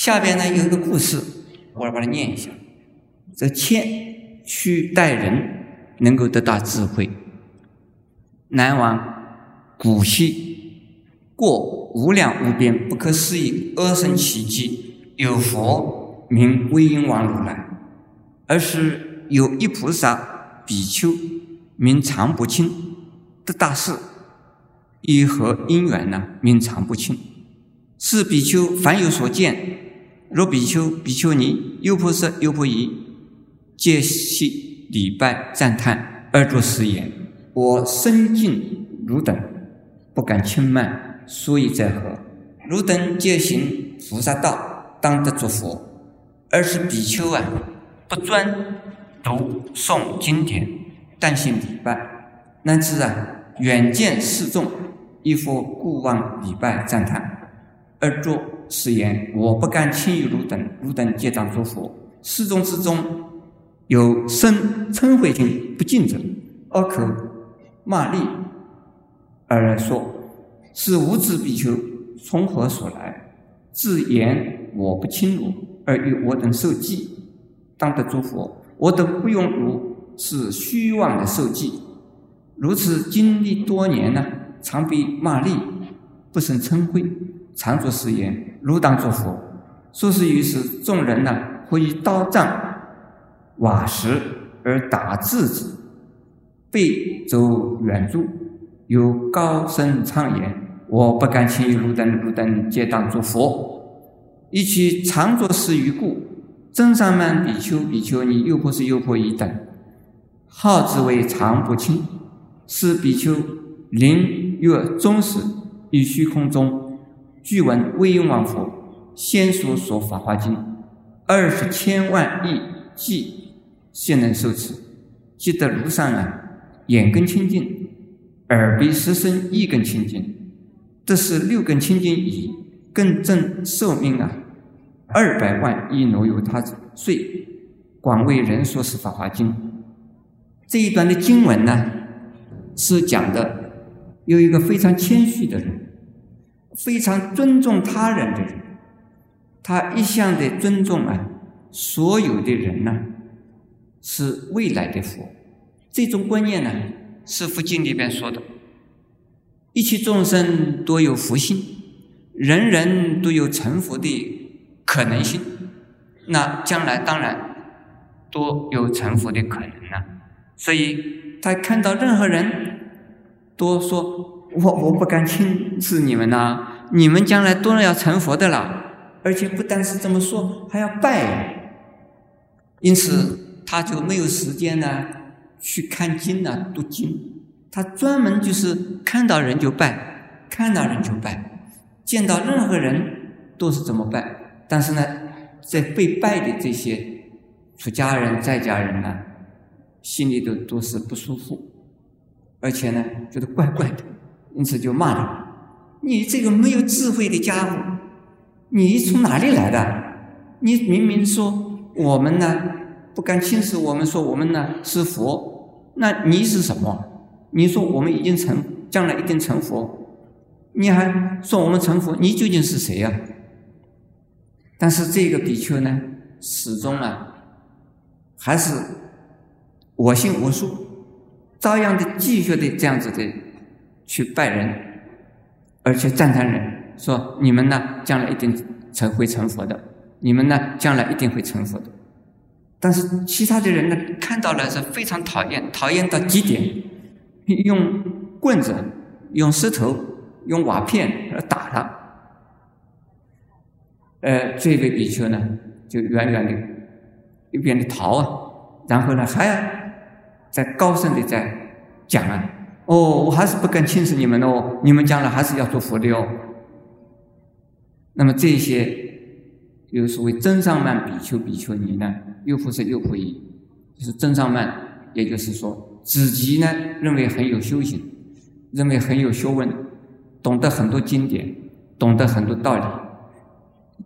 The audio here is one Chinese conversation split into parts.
下边呢有一个故事，我来把它念一下。这谦虚待人，能够得到智慧。南王古稀过无量无边不可思议阿僧奇迹，有佛名威音王如来，而是有一菩萨比丘名常不清的大事，以何因缘呢？名常不清。是比丘凡有所见，若比丘、比丘尼、优婆塞、优婆夷，皆悉礼拜赞叹，而作是言：我身敬汝等，不敢轻慢，所以在何？汝等皆行菩萨道，当得作佛。而是比丘啊，不专读诵经典，但行礼拜，乃至啊远见示众，亦复故望礼拜赞叹。而作是言：我不敢轻于汝等，汝等皆当作佛。世中之中，有生嗔恚心不敬者，而可骂詈而说：是无知比丘从何所来？自言我不轻汝，而与我等受记，当得诸佛。我等不用如是虚妄的受记，如此经历多年呢，常被骂詈，不生嗔恚。常作是言：汝当作佛。说是于是，众人呢，会以刀杖、瓦石而打自己，背走远住，有高声唱言：“我不敢轻于汝等，汝等皆当作佛。”以其常作是于故，真善曼比丘、比丘尼、又婆是又婆夷等，号之为常不轻。是比丘临月终时，于虚空中。据闻威音王佛先说说法华经，二十千万亿计现能受持，即得如上啊，眼根清净，耳鼻舌身意根清净，这是六根清净已，更正寿命啊，二百万亿挪由他岁，广为人说是法华经。这一段的经文呢，是讲的有一个非常谦虚的人。非常尊重他人的人，他一向的尊重啊，所有的人呢，是未来的佛。这种观念呢，是佛经里边说的：一切众生都有福性，人人都有成佛的可能性。那将来当然都有成佛的可能了。所以他看到任何人都说。我我不敢轻视你们呐！你们将来都要成佛的了，而且不单是这么说，还要拜。因此，他就没有时间呢去看经呢读经，他专门就是看到人就拜，看到人就拜，见到任何人都是怎么拜。但是呢，在被拜的这些出家人在家人呢，心里都都是不舒服，而且呢，觉得怪怪的。因此就骂他：“你这个没有智慧的家伙，你从哪里来的？你明明说我们呢不敢轻视，我们说我们呢是佛，那你是什么？你说我们已经成，将来一定成佛，你还说我们成佛？你究竟是谁呀？”但是这个比丘呢，始终啊还是我行我素，照样的继续的这样子的。去拜人，而且赞叹人，说你们呢将来一定成会成佛的，你们呢将来一定会成佛的。但是其他的人呢看到了是非常讨厌，讨厌到极点，用棍子、用石头、用瓦片来打他。呃，这位比丘呢就远远的一边的逃啊，然后呢还要在高声的在讲啊。哦，我还是不敢轻视你们哦，你们将来还是要做佛的哦。那么这些有所谓真上曼比丘、比丘尼呢，又不是又不一，就是真上曼，也就是说自己呢认为很有修行，认为很有学问，懂得很多经典，懂得很多道理，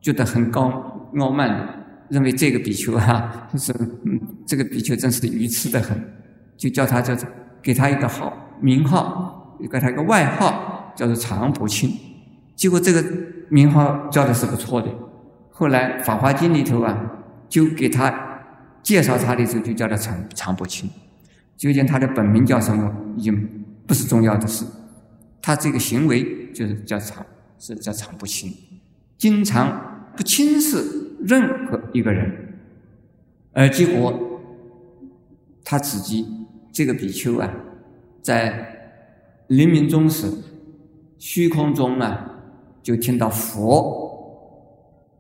觉得很高傲慢，认为这个比丘啊，就 是嗯，这个比丘真是愚痴的很，就叫他叫给他一个好。名号，给他一个外号，叫做常不清。结果这个名号叫的是不错的，后来《法华经》里头啊，就给他介绍他的时候，就叫他常常不清。究竟他的本名叫什么，已经不是重要的事。他这个行为就是叫常，是叫常不清，经常不轻视任何一个人，而结果他自己这个比丘啊，在黎明中时，虚空中呢，就听到佛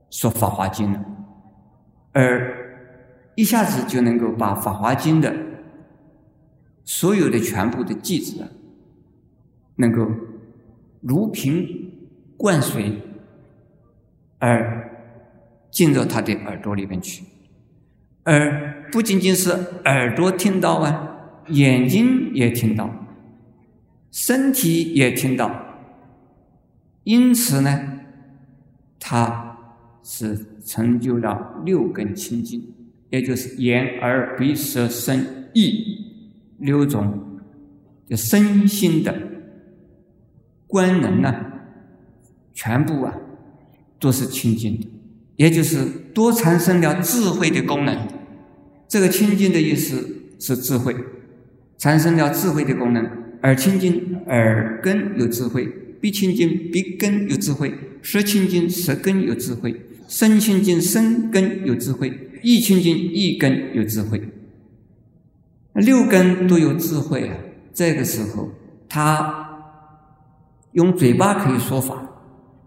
说《法华经》了，而一下子就能够把《法华经》的。所有的全部的句子啊，能够如瓶灌水而进入他的耳朵里面去，而不仅仅是耳朵听到啊，眼睛也听到，身体也听到，因此呢，他是成就了六根清净，也就是眼、耳、鼻、舌、身、意。六种就身心的官能呢，全部啊都是清净的，也就是多产生了智慧的功能。这个清净的意思是智慧，产生了智慧的功能。耳清净，耳根有智慧；鼻清净，鼻根有智慧；舌清净，舌根有智慧；身清净，身根有智慧；意清净，意根有智慧。六根都有智慧啊！这个时候，他用嘴巴可以说法，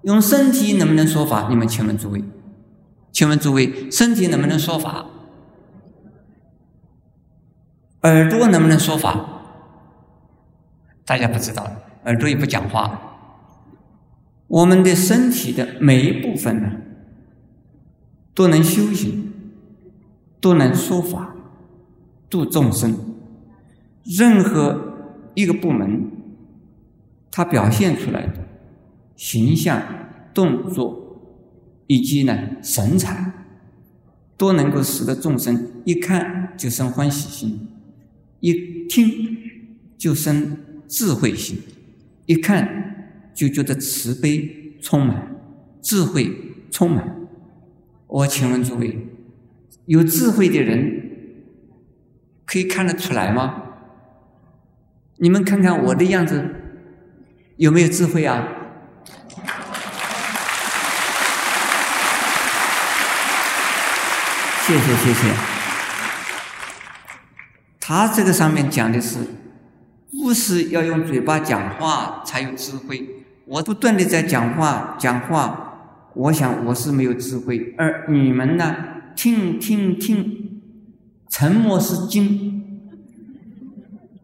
用身体能不能说法？你们请问诸位，请问诸位，身体能不能说法？耳朵能不能说法？大家不知道，耳朵也不讲话。我们的身体的每一部分呢，都能修行，都能说法。度众生，任何一个部门，它表现出来的形象、动作以及呢神采，都能够使得众生一看就生欢喜心，一听就生智慧心，一看就觉得慈悲充满，智慧充满。我请问诸位，有智慧的人？可以看得出来吗？你们看看我的样子，有没有智慧啊？谢谢谢谢。他这个上面讲的是，不是要用嘴巴讲话才有智慧。我不断的在讲话讲话，我想我是没有智慧，而你们呢，听听听。沉默是金，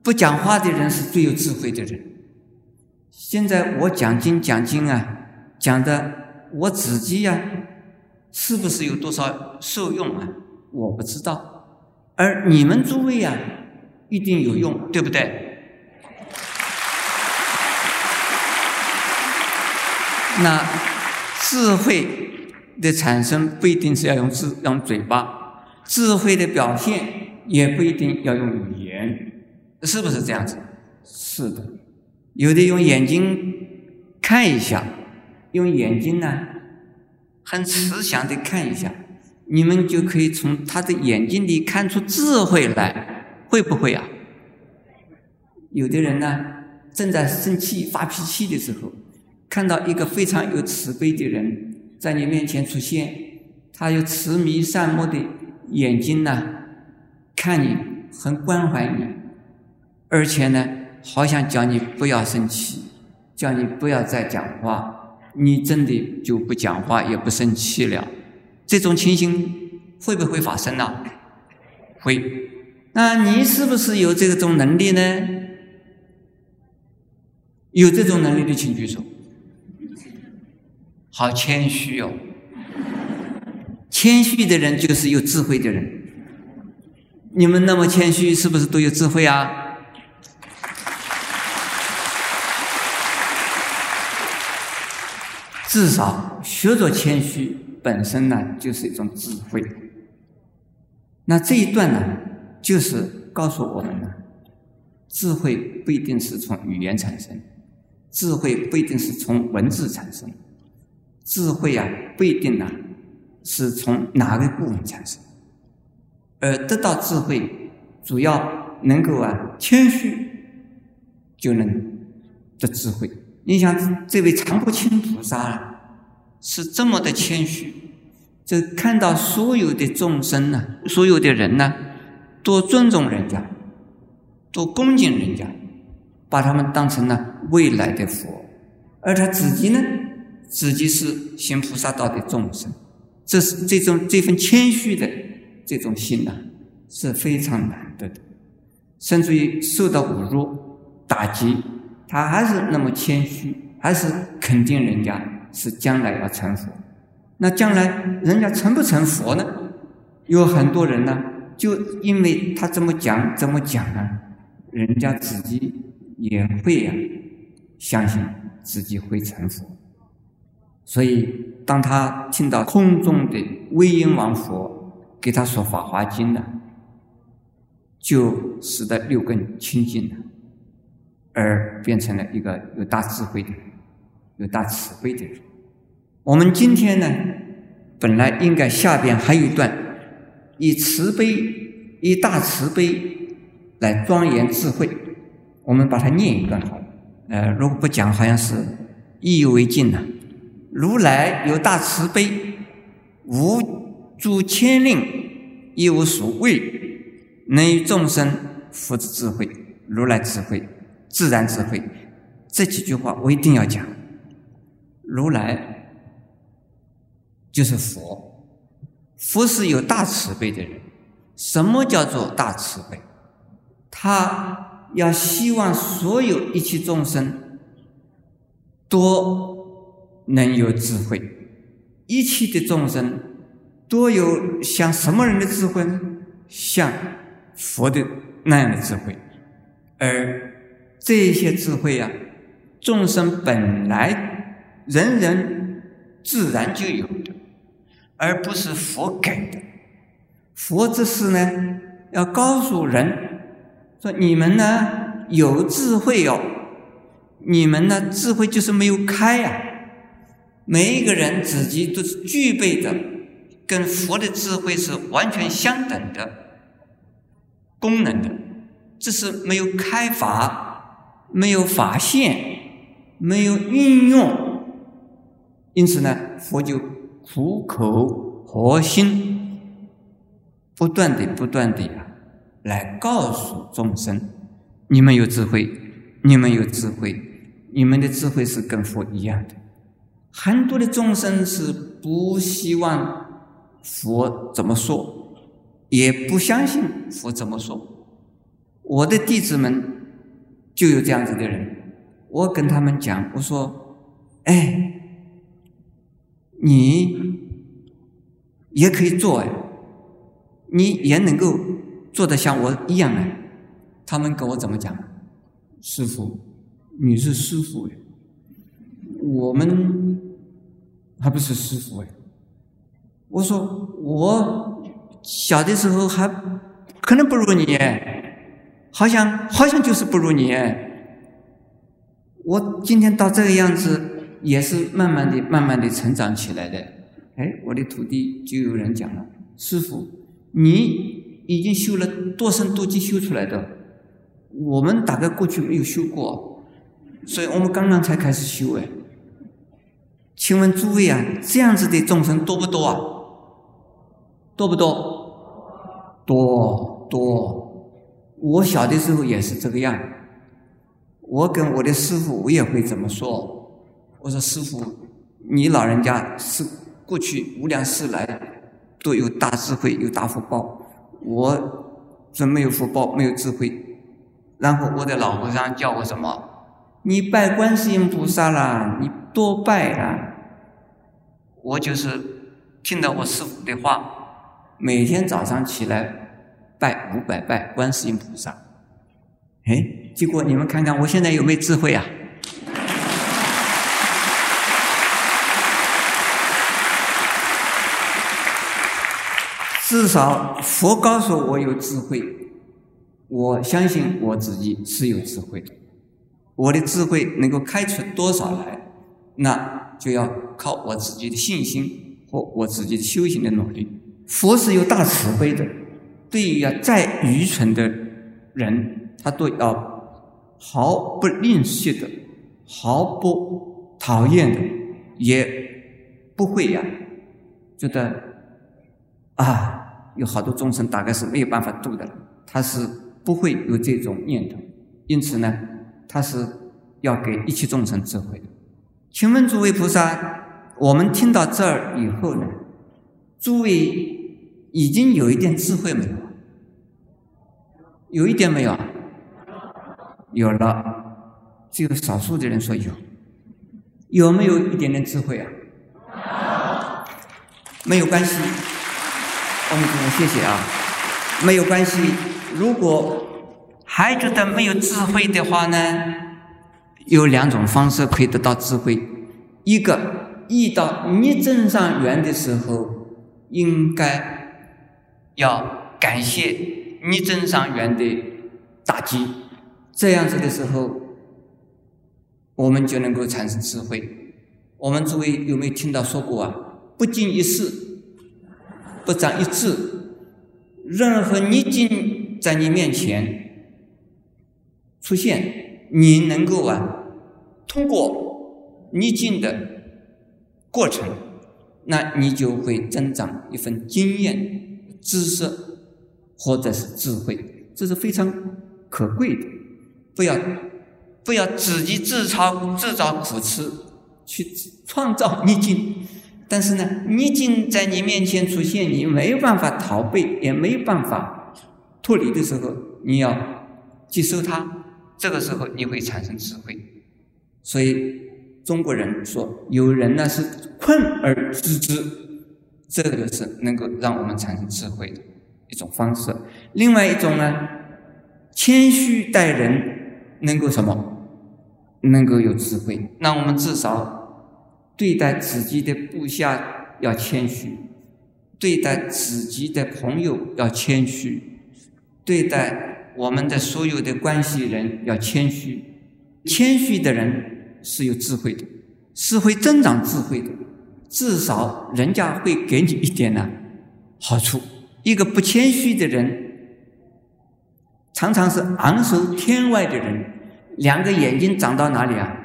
不讲话的人是最有智慧的人。现在我讲经讲经啊，讲的我自己呀，是不是有多少受用啊？我不知道，而你们诸位啊，一定有用，对不对？那智慧的产生不一定是要用智用嘴巴。智慧的表现也不一定要用语言，是不是这样子？是的，有的用眼睛看一下，用眼睛呢很慈祥的看一下，你们就可以从他的眼睛里看出智慧来，会不会啊？有的人呢正在生气发脾气的时候，看到一个非常有慈悲的人在你面前出现，他有慈眉善目的。眼睛呢，看你很关怀你，而且呢，好想叫你不要生气，叫你不要再讲话，你真的就不讲话也不生气了。这种情形会不会发生呢？会。那你是不是有这种能力呢？有这种能力的请举手。好谦虚哦。谦虚的人就是有智慧的人。你们那么谦虚，是不是都有智慧啊？至少学着谦虚本身呢，就是一种智慧。那这一段呢，就是告诉我们呢，智慧不一定是从语言产生，智慧不一定是从文字产生，智慧啊，不一定呢。是从哪个部分产生？而得到智慧，主要能够啊谦虚，就能得智慧。你想这位常不轻菩萨啊，是这么的谦虚，就看到所有的众生呢，所有的人呢，多尊重人家，多恭敬人家，把他们当成了未来的佛，而他自己呢，自己是行菩萨道的众生。这是这种这份谦虚的这种心呐，是非常难得的。甚至于受到侮辱、打击，他还是那么谦虚，还是肯定人家是将来要成佛。那将来人家成不成佛呢？有很多人呢，就因为他这么讲、这么讲呢，人家自己也会呀，相信自己会成佛。所以。当他听到空中的威音王佛给他说《法华经》呢，就使得六根清净了，而变成了一个有大智慧的，有大慈悲的人。我们今天呢，本来应该下边还有一段，以慈悲、以大慈悲来庄严智慧，我们把它念一段好了。呃，如果不讲，好像是意犹未尽呢。如来有大慈悲，无诸牵令，亦无所谓，能于众生福之智慧。如来智慧，自然智慧。这几句话我一定要讲。如来就是佛，佛是有大慈悲的人。什么叫做大慈悲？他要希望所有一切众生都。能有智慧，一切的众生都有像什么人的智慧呢？像佛的那样的智慧，而这些智慧呀，众生本来人人自然就有的，而不是佛给的。佛这是呢，要告诉人说：你们呢有智慧哦，你们呢智慧就是没有开呀。每一个人自己都是具备的，跟佛的智慧是完全相等的功能的，只是没有开发，没有发现，没有运用，因此呢，佛就苦口婆心，不断的、不断的呀，来告诉众生：你们有智慧，你们有智慧，你们的智慧是跟佛一样的。很多的众生是不希望佛怎么说，也不相信佛怎么说。我的弟子们就有这样子的人，我跟他们讲，我说：“哎，你也可以做哎，你也能够做得像我一样哎。”他们跟我怎么讲？师傅，你是师傅哎，我们。还不是师傅哎！我说我小的时候还可能不如你好像好像就是不如你我今天到这个样子，也是慢慢的、慢慢的成长起来的。哎，我的徒弟就有人讲了：“师傅，你已经修了多深多级修出来的，我们大概过去没有修过，所以我们刚刚才开始修哎。”请问诸位啊，这样子的众生多不多啊？多不多？多多。我小的时候也是这个样。我跟我的师傅，我也会这么说。我说师傅，你老人家是过去无量世来都有大智慧、有大福报，我真没有福报、没有智慧。然后我的老和尚叫我什么？你拜观世音菩萨啦，你多拜啦。我就是听到我师傅的话，每天早上起来拜五百拜观世音菩萨。哎，结果你们看看我现在有没有智慧啊？至少佛告诉我有智慧，我相信我自己是有智慧的。我的智慧能够开出多少来，那就要靠我自己的信心和我自己的修行的努力。佛是有大慈悲的，对于啊再愚蠢的人，他都要毫不吝惜的、毫不讨厌的，也不会呀觉得啊有好多众生大概是没有办法度的了，他是不会有这种念头。因此呢，他是要给一切众生智慧的。请问诸位菩萨，我们听到这儿以后呢，诸位已经有一点智慧没有？有一点没有？有了，只有少数的人说有。有没有一点点智慧啊？没有关系，我们主谢谢啊，没有关系。如果还觉得没有智慧的话呢，有两种方式可以得到智慧。一个遇到逆增上缘的时候，应该要感谢逆增上缘的打击，这样子的时候，我们就能够产生智慧。我们诸位有没有听到说过啊？不经一事，不长一智，任何逆境在你面前。出现，你能够啊，通过逆境的过程，那你就会增长一份经验、知识或者是智慧，这是非常可贵的。不要不要自己自找自找苦吃，去创造逆境。但是呢，逆境在你面前出现，你没有办法逃避，也没有办法脱离的时候，你要接受它。这个时候你会产生智慧，所以中国人说有人呢是困而知之，这个是能够让我们产生智慧的一种方式。另外一种呢，谦虚待人，能够什么？能够有智慧。那我们至少对待自己的部下要谦虚，对待自己的朋友要谦虚，对待。我们的所有的关系人要谦虚，谦虚的人是有智慧的，是会增长智慧的。至少人家会给你一点呢好处。一个不谦虚的人，常常是昂首天外的人，两个眼睛长到哪里啊？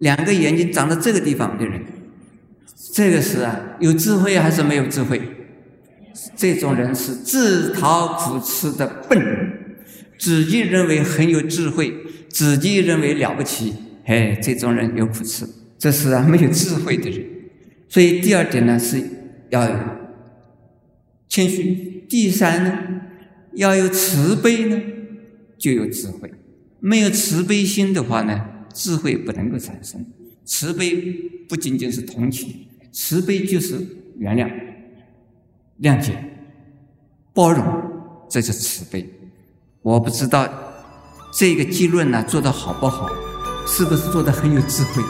两个眼睛长到这个地方的人，这个是啊，有智慧还是没有智慧？这种人是自讨苦吃的笨人，自己认为很有智慧，自己认为了不起，哎，这种人有苦吃，这是啊没有智慧的人。所以第二点呢是要谦虚，第三呢要有慈悲呢就有智慧。没有慈悲心的话呢，智慧不能够产生。慈悲不仅仅是同情，慈悲就是原谅。谅解、包容，这是慈悲。我不知道这个结论呢做得好不好，是不是做得很有智慧？